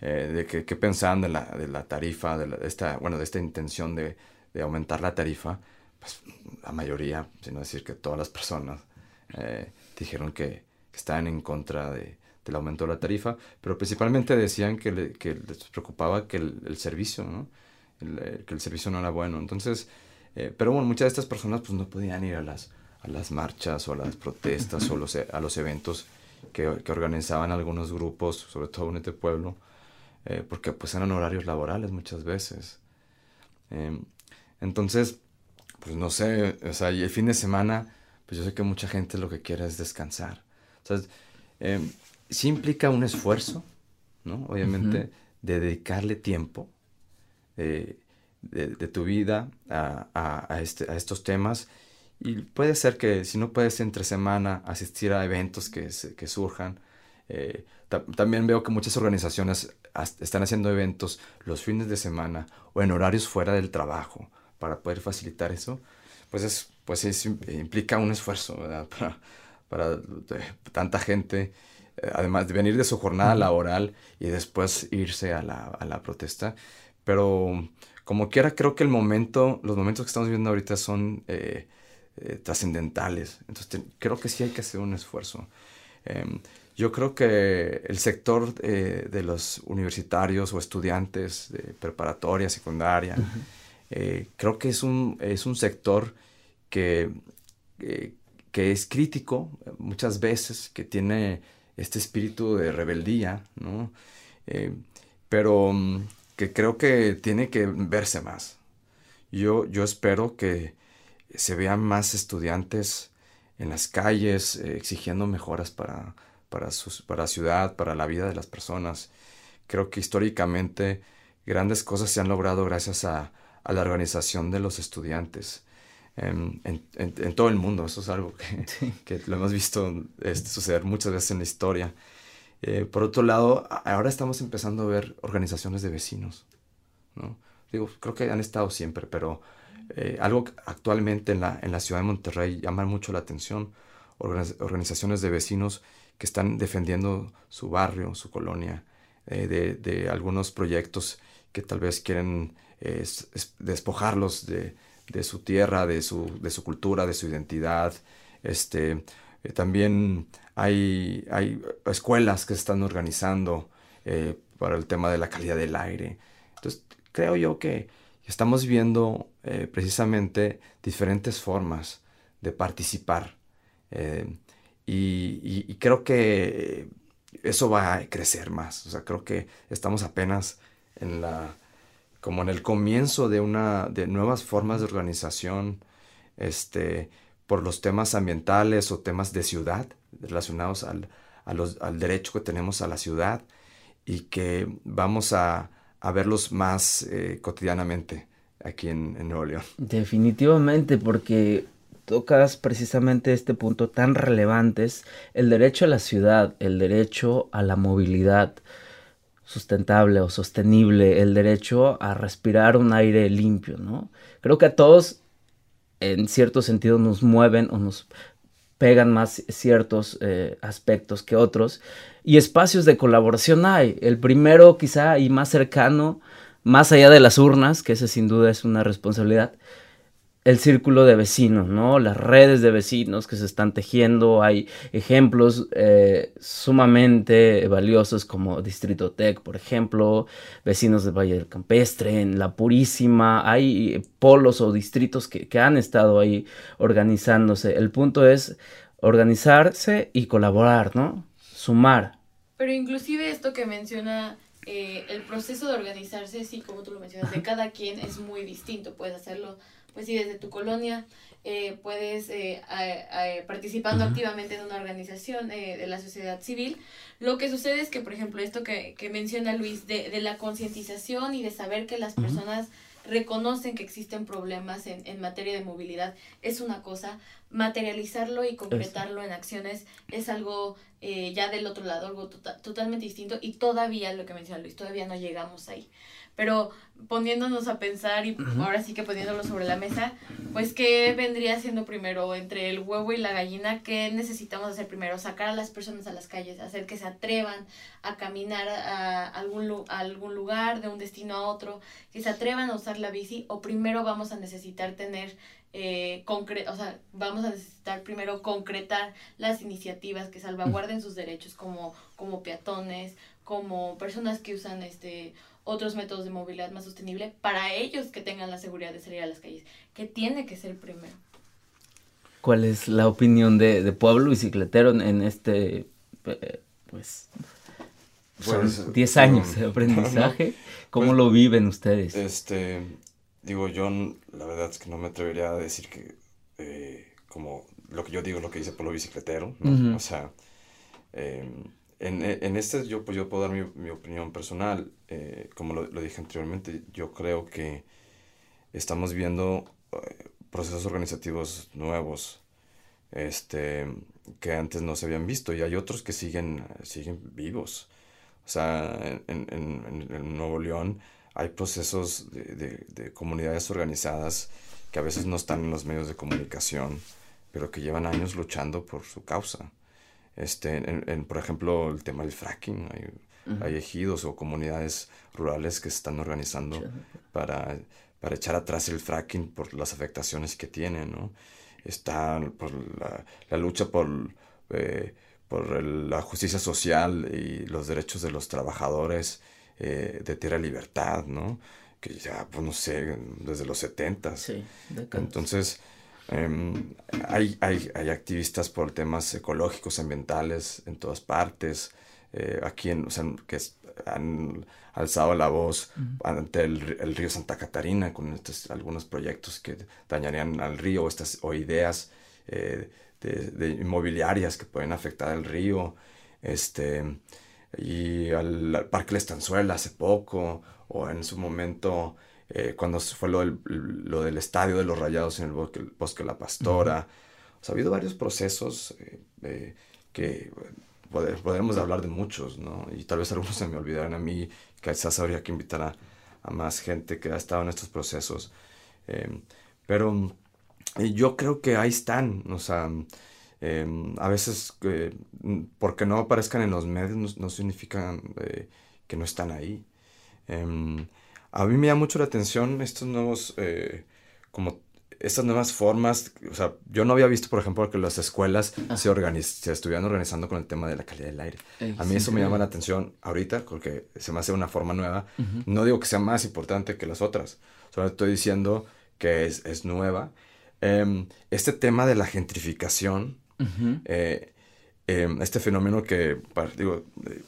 [SPEAKER 3] de que, qué pensaban de la, de la tarifa, de, esta, bueno, de esta intención de, de, aumentar la tarifa, pues la mayoría, si no decir que todas las personas, dijeron que, estaban en contra de, del aumento de la tarifa, pero principalmente decían que, les preocupaba que el, servicio, ¿no? Eh, que el servicio no era bueno. Entonces, eh, pero bueno, muchas de estas personas pues no podían ir a las, a las marchas o a las protestas o los, a los eventos que, organizaban algunos grupos, sobre todo en este pueblo, eh, porque pues eran horarios laborales muchas veces. Em, entonces, pues no sé, o sea, el fin de semana, pues yo sé que mucha gente lo que quiere es descansar. Entonces, em, sí implica un esfuerzo, ¿no? Obviamente, de dedicarle tiempo de, tu vida a, este, a, estos temas. Y puede ser que si no puedes entre semana asistir a eventos que, que surjan, eh, también veo que muchas organizaciones están haciendo eventos los fines de semana o en horarios fuera del trabajo para poder facilitar eso. Pues, es, pues implica un esfuerzo ¿verdad? para para tanta gente eh, además de venir de su jornada laboral y después irse a la, a la protesta. Pero como quiera, creo que el momento, los momentos que estamos viendo ahorita son eh, eh, trascendentales. Entonces creo que sí hay que hacer un esfuerzo. Em, yo creo que el sector de los universitarios o estudiantes de preparatoria, secundaria, creo que es un, es un sector que, que es crítico muchas veces, que tiene este espíritu de rebeldía, ¿no? Eh, pero mm, que creo que tiene que verse más. Yo, yo espero que se vean más estudiantes en las calles eh, exigiendo mejoras para, para, para la ciudad, para la vida de las personas. Creo que históricamente grandes cosas se han logrado gracias a, a la organización de los estudiantes en, en, todo el mundo. Eso es algo que, que lo hemos visto este, suceder muchas veces en la historia. Eh, por otro lado, ahora estamos empezando a ver organizaciones de vecinos. ¿no? Digo, creo que han estado siempre, pero eh, algo actualmente en la, en la ciudad de Monterrey llama mucho la atención. organizaciones de vecinos que están defendiendo su barrio, su colonia, eh, de, de, algunos proyectos que tal vez quieren despojarlos de, de su tierra, de su, de su cultura, de su identidad. Este, eh, también hay, hay escuelas que se están organizando eh, para el tema de la calidad del aire. Entonces, creo yo que estamos viendo eh, precisamente diferentes formas de participar. y, y, creo que eso va a crecer más. O sea, creo que estamos apenas en la como en el comienzo de una de nuevas formas de organización este por los temas ambientales o temas de ciudad relacionados al, al derecho que tenemos a la ciudad y que vamos a, a verlos más eh, cotidianamente aquí en, en Nuevo León.
[SPEAKER 2] Definitivamente, porque tocas precisamente este punto tan relevante, el derecho a la ciudad, el derecho a la movilidad, sustentable o sostenible, el derecho a respirar un aire limpio, ¿no? Creo que a todos en cierto sentido nos mueven o nos pegan más ciertos eh, aspectos que otros y espacios de colaboración hay. El primero quizá y más cercano, más allá de las urnas, que ese sin duda es una responsabilidad, el círculo de vecinos, ¿no? Las redes de vecinos que se están tejiendo. Hay ejemplos eh, sumamente valiosos como Distrito Tech, por ejemplo, vecinos del Valle del Campestre, en La Purísima. Hay polos o distritos que, han estado ahí organizándose. El punto es organizarse y colaborar, ¿no? Sumar.
[SPEAKER 4] Pero inclusive esto que menciona eh, el proceso de organizarse, sí, como tú lo mencionas, de cada quien es muy distinto. Puedes hacerlo pues sí, desde tu colonia eh, puedes eh, participando activamente en una organización eh, de la sociedad civil. Lo que sucede es que, por ejemplo, esto que, que menciona Luis, de, de la concientización y de saber que las personas reconocen que existen problemas en, en, materia de movilidad es una cosa, materializarlo y concretarlo en acciones es algo ya del otro lado, algo tota-, totalmente distinto y todavía, lo que menciona Luis, todavía no llegamos ahí pero poniéndonos a pensar y ahora sí que poniéndolo sobre la mesa, pues qué vendría siendo primero entre el huevo y la gallina, qué necesitamos hacer primero, sacar a las personas a las calles, hacer que se atrevan a caminar a algún, a algún lugar, de un destino a otro, que se atrevan a usar la bici, o primero vamos a necesitar tener eh, o sea, vamos a necesitar primero concretar las iniciativas que salvaguarden sus derechos como, como peatones, como personas que usan este otros métodos de movilidad más sostenible para ellos que tengan la seguridad de salir a las calles, que tiene que ser primero.
[SPEAKER 2] ¿Cuál es la opinión de, de Pueblo Bicicletero en este, eh, pues, son 10 años de aprendizaje? ¿Cómo pues, lo viven ustedes?
[SPEAKER 3] Este, digo, yo la verdad es que no me atrevería a decir que, eh, como lo que yo digo, lo que dice Pueblo Bicicletero, o sea, eh, en, en, este yo, pues yo puedo dar mi, mi opinión personal. Eh, como lo, lo, dije anteriormente, yo creo que estamos viendo eh, procesos organizativos nuevos este, que antes no se habían visto y hay otros que siguen, siguen vivos. O sea, en, en, en Nuevo León hay procesos de, de, de, comunidades organizadas que a veces no están en los medios de comunicación, pero que llevan años luchando por su causa. Este, en, por ejemplo, el tema del fracking. Hay, ejidos o comunidades rurales que se están organizando para, para echar atrás el fracking por las afectaciones que tiene, ¿no? Está por la, lucha por, eh, por la justicia social y los derechos de los trabajadores eh, de Tierra Libertad, ¿no? Que ya, pues no sé, desde los 70. Sí, Entonces, em, hay, hay, hay, activistas por temas ecológicos, ambientales en todas partes. Eh, aquí, en, o sea, que han alzado la voz ante el, río Santa Catarina con estos, algunos proyectos que dañarían al río estas, o ideas eh, de, inmobiliarias que pueden afectar al río. Este, y al, Parque La Estanzuela hace poco, o en su momento eh, cuando fue lo del, lo del, estadio de los rayados en el bosque, bosque La Pastora. ha habido varios procesos eh, que podemos hablar de muchos, ¿no? Y tal vez algunos se me olvidaran a mí, quizás habría que invitar a, más gente que ha estado en estos procesos. Pero yo creo que ahí están, o sea, em, a veces eh, porque no aparezcan en los medios no, significa eh, que no están ahí. Em, a mí me llama mucho la atención estos nuevos eh, como estas nuevas formas, o sea, yo no había visto, por ejemplo, que las escuelas se, se estuvieran organizando con el tema de la calidad del aire. a mí eso me llama la atención ahorita, porque se me hace una forma nueva. No digo que sea más importante que las otras, solo estoy diciendo que es, es nueva. Em, este tema de la gentrificación, eh, em, este fenómeno que, digo, eh,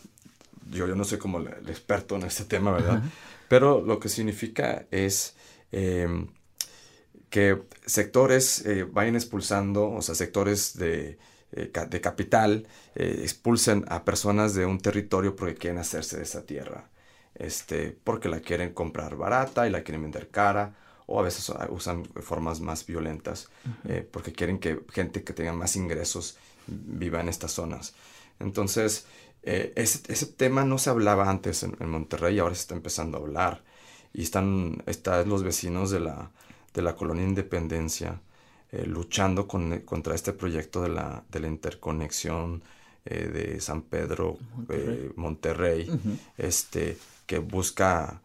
[SPEAKER 3] yo, yo no soy como el, experto en este tema, ¿verdad? Pero lo que significa es em, que sectores eh, vayan expulsando, o sea, sectores de, de capital, expulsen a personas de un territorio porque quieren hacerse de esa tierra, este, porque la quieren comprar barata y la quieren vender cara, o a veces usan formas más violentas, porque quieren que gente que tenga más ingresos viva en estas zonas. Entonces, ese, ese, tema no se hablaba antes en, Monterrey y ahora se está empezando a hablar. Y están, están los vecinos de la, de la colonia Independencia, eh, luchando con, contra este proyecto de la, de la interconexión eh, de San Pedro Monterrey, eh, este, que busca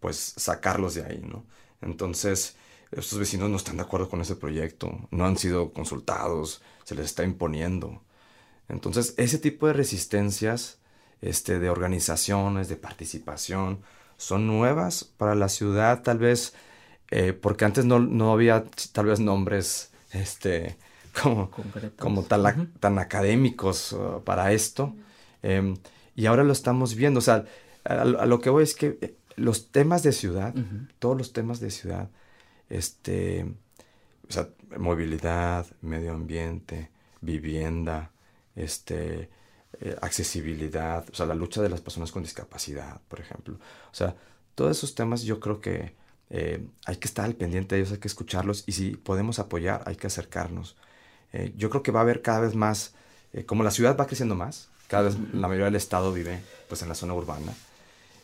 [SPEAKER 3] pues sacarlos de ahí, ¿no? Entonces, estos vecinos no están de acuerdo con ese proyecto, no han sido consultados, se les está imponiendo. Entonces, ese tipo de resistencias este, de organizaciones, de participación, son nuevas para la ciudad, tal vez eh, porque antes no, no, había tal vez nombres este, como, como tan, tan académicos uh, para esto. Em, y ahora lo estamos viendo. O sea, a, lo que voy es que eh, los temas de ciudad, todos los temas de ciudad, este, o sea, movilidad, medio ambiente, vivienda, este, eh, accesibilidad, o sea, la lucha de las personas con discapacidad, por ejemplo. O sea, todos esos temas yo creo que eh, hay que estar al pendiente de ellos, hay que escucharlos y si podemos apoyar, hay que acercarnos. Eh, yo creo que va a haber cada vez más, como la ciudad va creciendo más, cada vez la mayoría del estado vive pues en la zona urbana,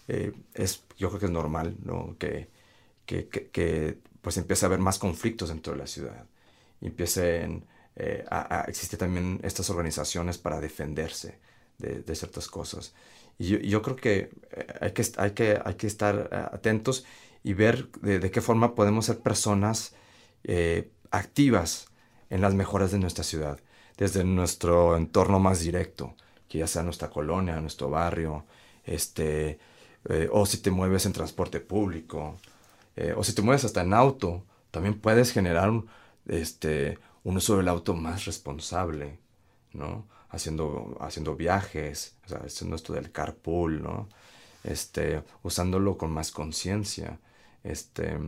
[SPEAKER 3] es, yo creo que es normal ¿no? que, que, que, pues empiece a haber más conflictos dentro de la ciudad y empiecen a, existir también estas organizaciones para defenderse de, de ciertas cosas. Y yo, yo creo que hay que, hay, que hay que estar atentos y ver de, qué forma podemos ser personas eh, activas en las mejoras de nuestra ciudad, desde nuestro entorno más directo, que ya sea nuestra colonia, nuestro barrio, este, eh, o si te mueves en transporte público, eh, o si te mueves hasta en auto, también puedes generar un, este, un uso del auto más responsable, ¿no? Haciendo, haciendo viajes, o sea, haciendo esto del carpool, ¿no? Este, usándolo con más conciencia este,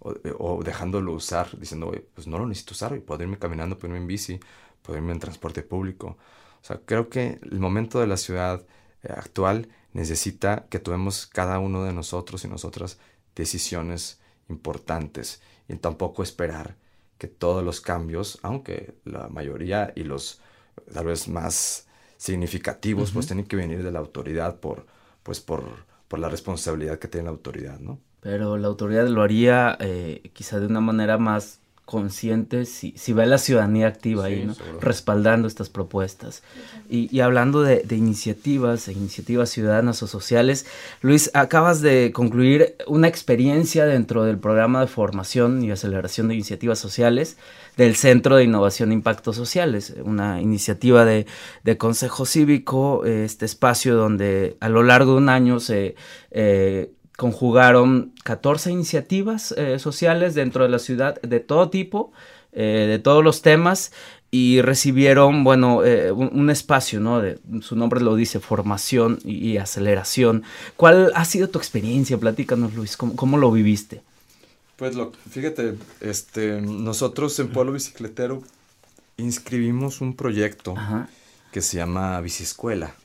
[SPEAKER 3] o, dejándolo usar, diciendo, pues no lo necesito usar, puedo irme caminando, puedo irme en bici, puedo irme en transporte público. O sea, creo que el momento de la ciudad actual necesita que tomemos cada uno de nosotros y nosotras decisiones importantes y tampoco esperar que todos los cambios, aunque la mayoría y los tal vez más significativos, pues tienen que venir de la autoridad por, pues por, por la responsabilidad que tiene la autoridad, ¿no?
[SPEAKER 2] pero la autoridad lo haría eh, quizá de una manera más conscientes si, si ve la ciudadanía activa ahí, ¿no? respaldando estas propuestas. Y, hablando de, iniciativas, iniciativas ciudadanas o sociales, Luis, acabas de concluir una experiencia dentro del programa de formación y aceleración de iniciativas sociales del Centro de Innovación e Impactos Sociales, una iniciativa de, Consejo Cívico, este espacio donde a lo largo de un año se... Eh, conjugaron 14 iniciativas eh, sociales dentro de la ciudad de todo tipo, eh, de todos los temas, y recibieron, bueno, eh, un, espacio, ¿no? De, su nombre lo dice, formación y, aceleración. ¿Cuál ha sido tu experiencia? Platícanos, Luis, ¿cómo, lo viviste?
[SPEAKER 3] Pues lo, fíjate, este, nosotros en Pueblo Bicicletero inscribimos un proyecto que se llama Biciescuela.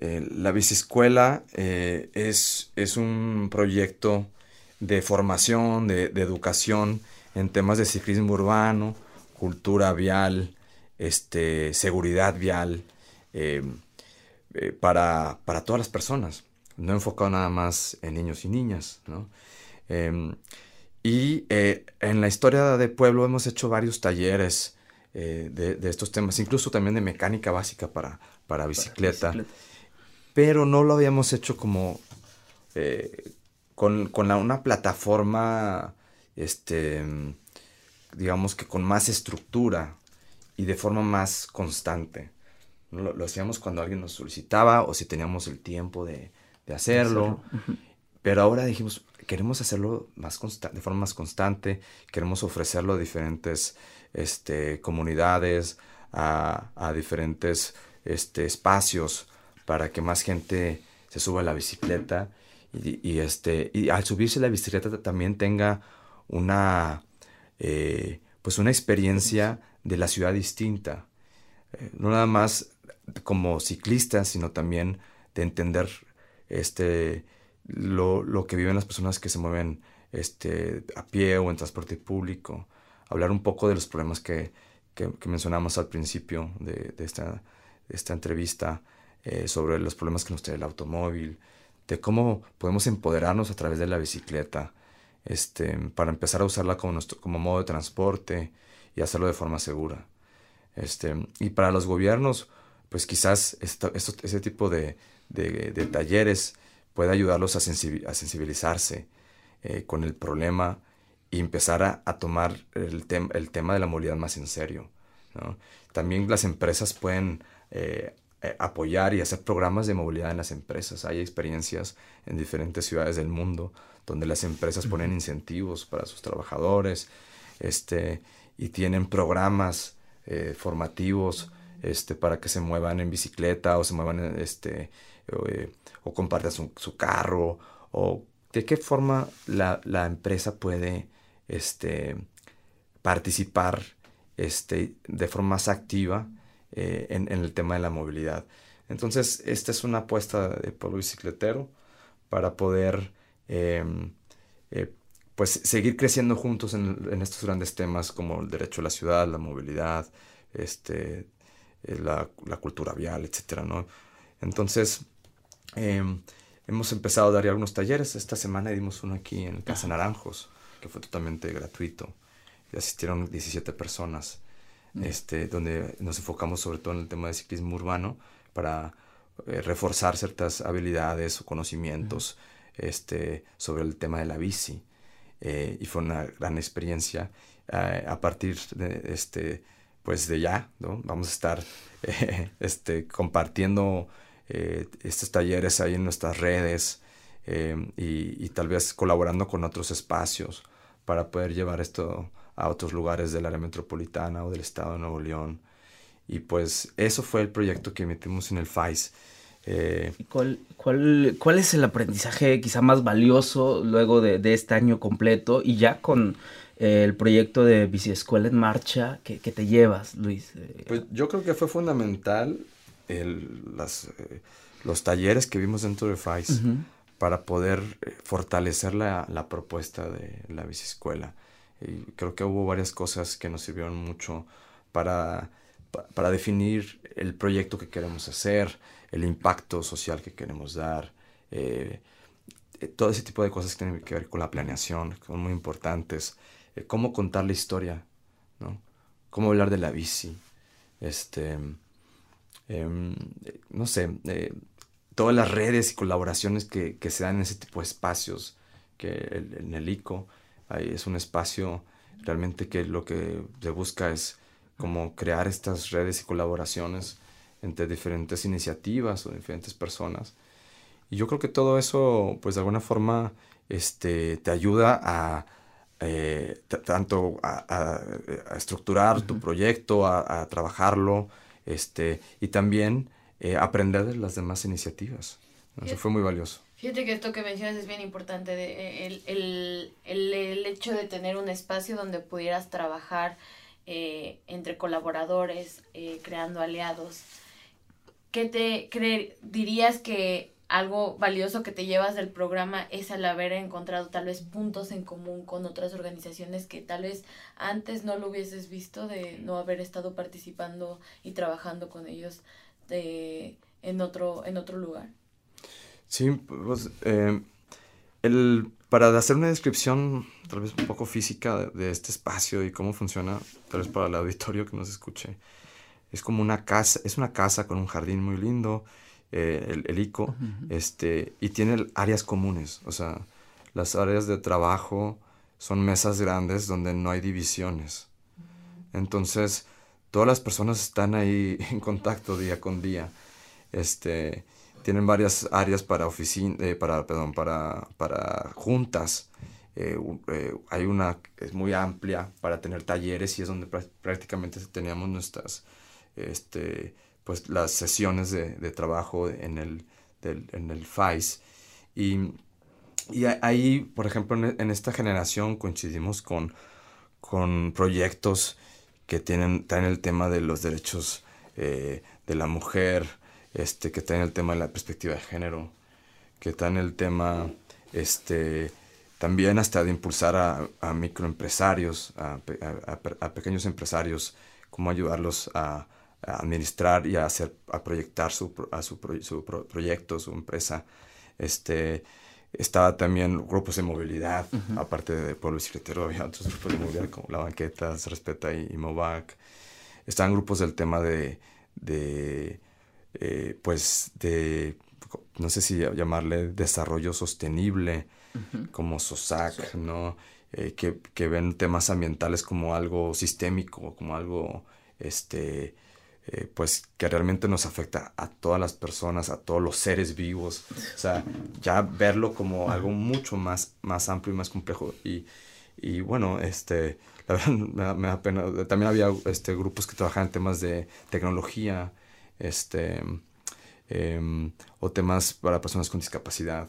[SPEAKER 3] Eh, la Biciescuela eh, es, es, un proyecto de formación, de, educación en temas de ciclismo urbano, cultura vial, este, seguridad vial, eh, para, todas las personas, no enfocado nada más en niños y niñas. Em, y en la historia de pueblo hemos hecho varios talleres de, estos temas, incluso también de mecánica básica para, Para bicicleta pero no lo habíamos hecho como eh, con, una plataforma, este, digamos que con más estructura y de forma más constante. Lo, hacíamos cuando alguien nos solicitaba o si teníamos el tiempo de, hacerlo. Pero ahora dijimos, queremos hacerlo más de forma más constante, queremos ofrecerlo a diferentes este, comunidades, a, a diferentes este, espacios para que más gente se suba a la bicicleta y, este, y al subirse la bicicleta también tenga una, eh, pues una experiencia de la ciudad distinta. Eh, no nada más como ciclista, sino también de entender este, lo, que viven las personas que se mueven este, a pie o en transporte público. Hablar un poco de los problemas que, mencionamos al principio de, esta, de esta entrevista eh, sobre los problemas que nos trae el automóvil, de cómo podemos empoderarnos a través de la bicicleta, este, para empezar a usarla como, nuestro, como modo de transporte y hacerlo de forma segura. Este, y para los gobiernos, pues quizás ese tipo de, talleres pueda ayudarlos a, sensibilizarse eh, con el problema y empezar a, tomar el, el, tema de la movilidad más en serio. También las empresas pueden eh, eh, apoyar y hacer programas de movilidad en las empresas. Hay experiencias en diferentes ciudades del mundo donde las empresas ponen incentivos para sus trabajadores este, y tienen programas eh, formativos este, para que se muevan en bicicleta o se muevan este, eh, o compartan su, carro o de qué forma la, empresa puede este, participar este, de forma más activa eh, en, el tema de la movilidad. Entonces, esta es una apuesta de pueblo bicicletero para poder em, eh, pues seguir creciendo juntos en, estos grandes temas como el derecho a la ciudad, la movilidad, este, eh, la, cultura vial, etc. ¿no? Entonces, em, hemos empezado a dar algunos talleres. Esta semana dimos uno aquí en Casa Naranjos, que fue totalmente gratuito. Y asistieron 17 personas. Mm. este, donde nos enfocamos sobre todo en el tema de ciclismo urbano para eh, reforzar ciertas habilidades o conocimientos este, sobre el tema de la bici. Eh, y fue una gran experiencia. Eh, a partir de, este, pues de ya, ¿no? vamos a estar este, compartiendo estos talleres ahí en nuestras redes y, y, tal vez colaborando con otros espacios para poder llevar esto a otros lugares del área metropolitana o del estado de Nuevo León. Y pues eso fue el proyecto que metimos en el FAIS.
[SPEAKER 2] Eh, ¿Cuál, cuál, cuál es el aprendizaje quizá más valioso luego de, de este año completo y ya con eh, el proyecto de Biciescuela en Marcha que, que te llevas, Luis?
[SPEAKER 3] Eh, pues yo creo que fue fundamental el, las, los talleres que vimos dentro de FAIS para poder fortalecer la, la propuesta de la Biciescuela. Creo que hubo varias cosas que nos sirvieron mucho para, para definir el proyecto que queremos hacer, el impacto social que queremos dar, eh, eh, todo ese tipo de cosas que tienen que ver con la planeación, que son muy importantes. eh, cómo contar la historia, ¿no? Cómo hablar de la bici, este, em, no sé, todas las redes y colaboraciones que, se dan en ese tipo de espacios, que en el ICO es un espacio realmente que lo que se busca es como crear estas redes y colaboraciones entre diferentes iniciativas o diferentes personas. Y yo creo que todo eso, pues de alguna forma, este, te ayuda a eh, tanto a, estructurar tu proyecto, a, trabajarlo, este, y también eh, aprender de las demás iniciativas. Eso fue muy valioso.
[SPEAKER 4] Fíjate que esto que mencionas es bien importante, de, el, el, el, el, hecho de tener un espacio donde pudieras trabajar eh, entre colaboradores, creando aliados. ¿Qué te dirías que algo valioso que te llevas del programa es el haber encontrado tal vez puntos en común con otras organizaciones que tal vez antes no lo hubieses visto de no haber estado participando y trabajando con ellos de, en, otro, en otro lugar.
[SPEAKER 3] Sí, pues eh, el, para hacer una descripción tal vez un poco física de, de, este espacio y cómo funciona, tal vez para el auditorio que nos escuche, es como una casa, es una casa con un jardín muy lindo, eh, el, ICO, este, y tiene áreas comunes, o sea, las áreas de trabajo son mesas grandes donde no hay divisiones. Entonces, todas las personas están ahí en contacto día con día. Este, tienen varias áreas para oficina, eh, para, perdón, para, para juntas. Eh, hay una es muy amplia para tener talleres y es donde prácticamente teníamos nuestras este, pues las sesiones de, trabajo en el, en el FAIS. Y, y ahí, por ejemplo, en, esta generación coincidimos con, con proyectos que tienen, traen el tema de los derechos eh, de la mujer, este, que traen el tema de la perspectiva de género, que traen el tema este, también hasta de impulsar a, microempresarios, a, a, pequeños empresarios, cómo ayudarlos a, administrar y a hacer, a proyectar su, a su, su proyecto, su empresa. Este, estaba también grupos de movilidad, aparte de Pueblo Bicicletero, había otros grupos de movilidad como La Banqueta, Se Respeta y, Movac. Estaban grupos del tema de, de eh, pues, de, no sé si llamarle desarrollo sostenible, como SOSAC, ¿no? Eh, que, que, ven temas ambientales como algo sistémico, como algo, este, eh, pues que realmente nos afecta a todas las personas, a todos los seres vivos. O sea, ya verlo como algo mucho más, más amplio y más complejo. Y, y bueno, este, la verdad me da, pena. También había este, grupos que trabajaban en temas de tecnología, este, em, o temas para personas con discapacidad.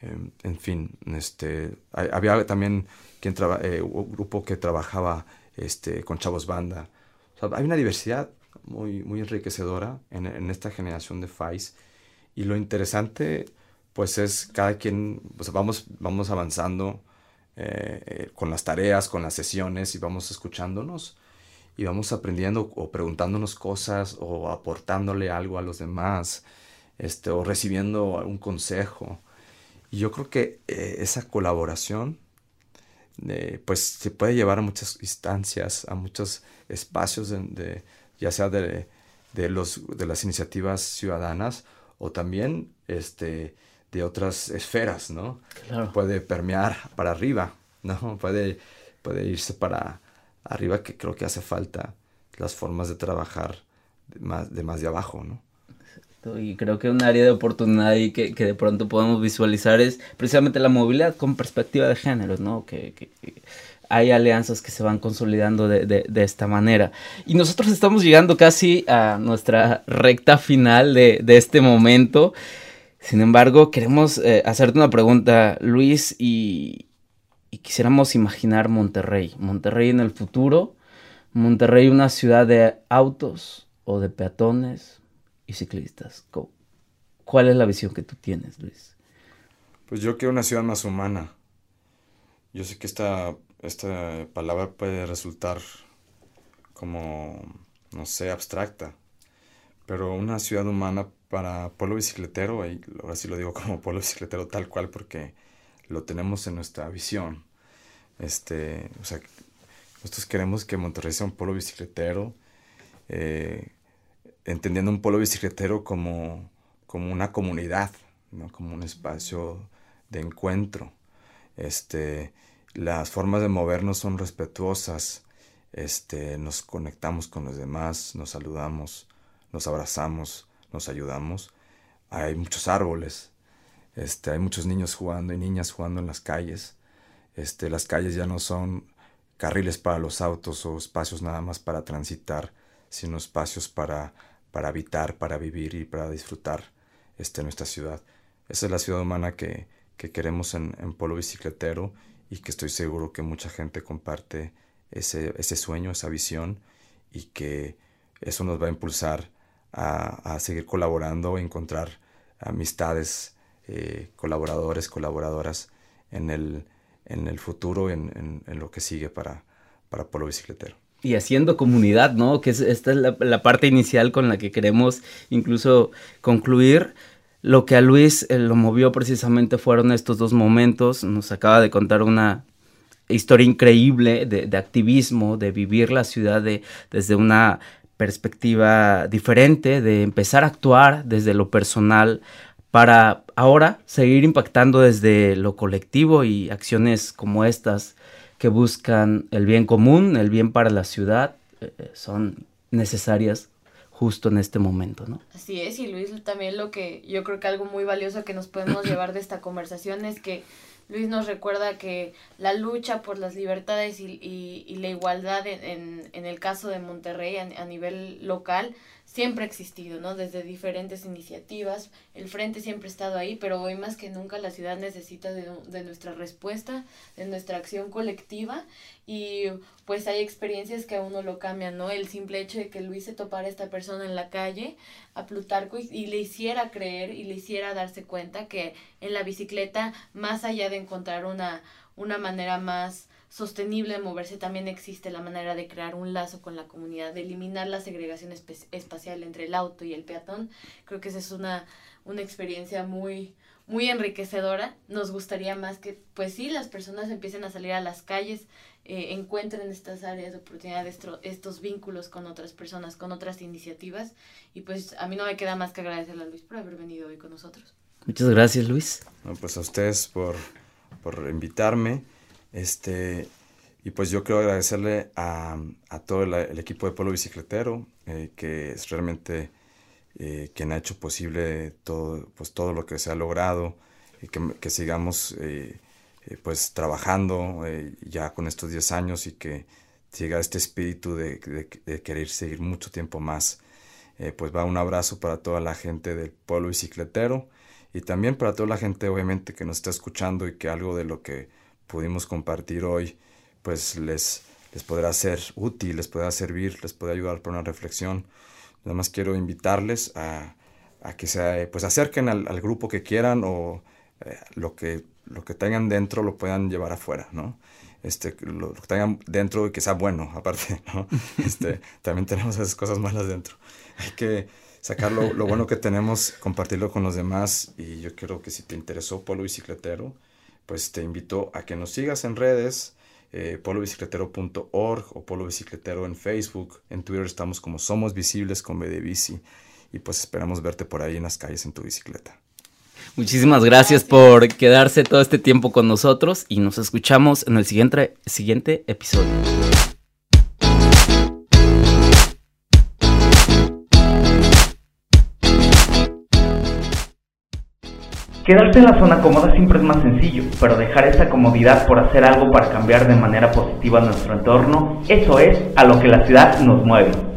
[SPEAKER 3] Em, en fin, este, había también quien eh, un grupo que trabajaba este, con chavos banda. Hay una diversidad muy, enriquecedora en, en esta generación de FAIS. Y lo interesante, pues es cada quien, vamos, vamos avanzando eh, eh, con las tareas, con las sesiones y vamos escuchándonos y vamos aprendiendo o preguntándonos cosas o aportándole algo a los demás este, o recibiendo un consejo. Y yo creo que eh, esa colaboración pues se puede llevar a muchas instancias, a muchos espacios de, ya sea de, de, los, de las iniciativas ciudadanas o también este, de otras esferas, ¿no? Puede permear para arriba, ¿no? Puede, puede irse para arriba, que creo que hace falta las formas de trabajar de más de, más de abajo, ¿no?
[SPEAKER 2] Y creo que un área de oportunidad y que, que, de pronto podemos visualizar es precisamente la movilidad con perspectiva de género, ¿no? Que, que, hay alianzas que se van consolidando de, de, esta manera. Y nosotros estamos llegando casi a nuestra recta final de, de este momento. Sin embargo, queremos eh, hacerte una pregunta, Luis, y, y, quisiéramos imaginar Monterrey. Monterrey en el futuro. Monterrey una ciudad de autos o de peatones y ciclistas. ¿Cuál es la visión que tú tienes, Luis?
[SPEAKER 3] Pues yo quiero una ciudad más humana. Yo sé que esta esta palabra puede resultar como, no sé, abstracta, pero una ciudad humana para pueblo bicicletero, y ahora sí lo digo como pueblo bicicletero tal cual porque lo tenemos en nuestra visión, Este, o sea, nosotros queremos que Monterrey sea un polo bicicletero, eh, entendiendo un polo bicicletero como, como una comunidad, ¿no? como un espacio de encuentro. Este, las formas de movernos son respetuosas, este, nos conectamos con los demás, nos saludamos, nos abrazamos, nos ayudamos. Hay muchos árboles, este, hay muchos niños jugando y niñas jugando en las calles. Este, las calles ya no son carriles para los autos o espacios nada más para transitar, sino espacios para, para habitar, para vivir y para disfrutar este, nuestra ciudad. Esa es la ciudad humana que, que queremos en, Polo Bicicletero y que estoy seguro que mucha gente comparte ese, ese sueño, esa visión y que eso nos va a impulsar a, a seguir colaborando, a encontrar amistades, eh, colaboradores, colaboradoras en el, en el futuro, en, en, lo que sigue para, para Polo Bicicletero.
[SPEAKER 2] Y haciendo comunidad, ¿no? Que es, esta es la, la, parte inicial con la que queremos incluso concluir. Lo que a Luis eh, lo movió precisamente fueron estos dos momentos. Nos acaba de contar una historia increíble de, de activismo, de vivir la ciudad de, desde una perspectiva diferente, de empezar a actuar desde lo personal para ahora seguir impactando desde lo colectivo y acciones como estas que buscan el bien común, el bien para la ciudad, eh, eh, son necesarias justo en este momento, ¿no?
[SPEAKER 4] Así es, y Luis, también lo que yo creo que algo muy valioso que nos podemos llevar de esta conversación es que Luis nos recuerda que la lucha por las libertades y, y, y la igualdad en, en, en, el caso de Monterrey a, a, nivel local siempre ha existido, ¿no? Desde diferentes iniciativas, el frente siempre ha estado ahí, pero hoy más que nunca la ciudad necesita de, de nuestra respuesta, de nuestra acción colectiva y pues hay experiencias que a uno lo cambian, ¿no? El simple hecho de que Luis se topara a esta persona en la calle, a Plutarco, y, y le hiciera creer y le hiciera darse cuenta que en la bicicleta, más allá de encontrar una, una manera más sostenible de moverse, también existe la manera de crear un lazo con la comunidad, de eliminar la segregación espacial entre el auto y el peatón. Creo que esa es una, una experiencia muy, muy enriquecedora. Nos gustaría más que, pues sí, las personas empiecen a salir a las calles, eh, encuentren estas áreas de oportunidad, estos, estos vínculos con otras personas, con otras iniciativas. Y pues a mí no me queda más que agradecerle a Luis por haber venido hoy con nosotros.
[SPEAKER 2] Muchas gracias, Luis.
[SPEAKER 3] No, pues a ustedes por, por invitarme. Este, y pues yo quiero agradecerle a, a todo el, equipo de Polo Bicicletero, eh, que es realmente eh, quien ha hecho posible todo, pues todo lo que se ha logrado y que, que sigamos eh, pues trabajando ya con estos 10 años y que siga este espíritu de, de, querer seguir mucho tiempo más. pues va un abrazo para toda la gente del Polo Bicicletero y también para toda la gente obviamente que nos está escuchando y que algo de lo que pudimos compartir hoy, pues les, les podrá ser útil, les podrá servir, les puede ayudar para una reflexión. Nada más quiero invitarles a, a que se pues acerquen al, al grupo que quieran o eh, lo, que, lo que tengan dentro lo puedan llevar afuera, ¿no? Este, lo, lo, que tengan dentro y que sea bueno, aparte, ¿no? Este, también tenemos esas cosas malas dentro. Hay que sacar lo, lo bueno que tenemos, compartirlo con los demás y yo creo que si te interesó Polo Bicicletero, pues te invito a que nos sigas en redes, eh, polobicicletero.org o Polo Bicicletero en Facebook. En Twitter estamos como Somos Visibles con B de Bici. Y pues esperamos verte por ahí en las calles en tu bicicleta.
[SPEAKER 2] Muchísimas gracias, gracias. por quedarse todo este tiempo con nosotros y nos escuchamos en el siguiente, siguiente episodio.
[SPEAKER 1] Quedarse en la zona cómoda siempre es más sencillo, pero dejar esa comodidad por hacer algo para cambiar de manera positiva nuestro entorno, eso es a lo que la ciudad nos mueve.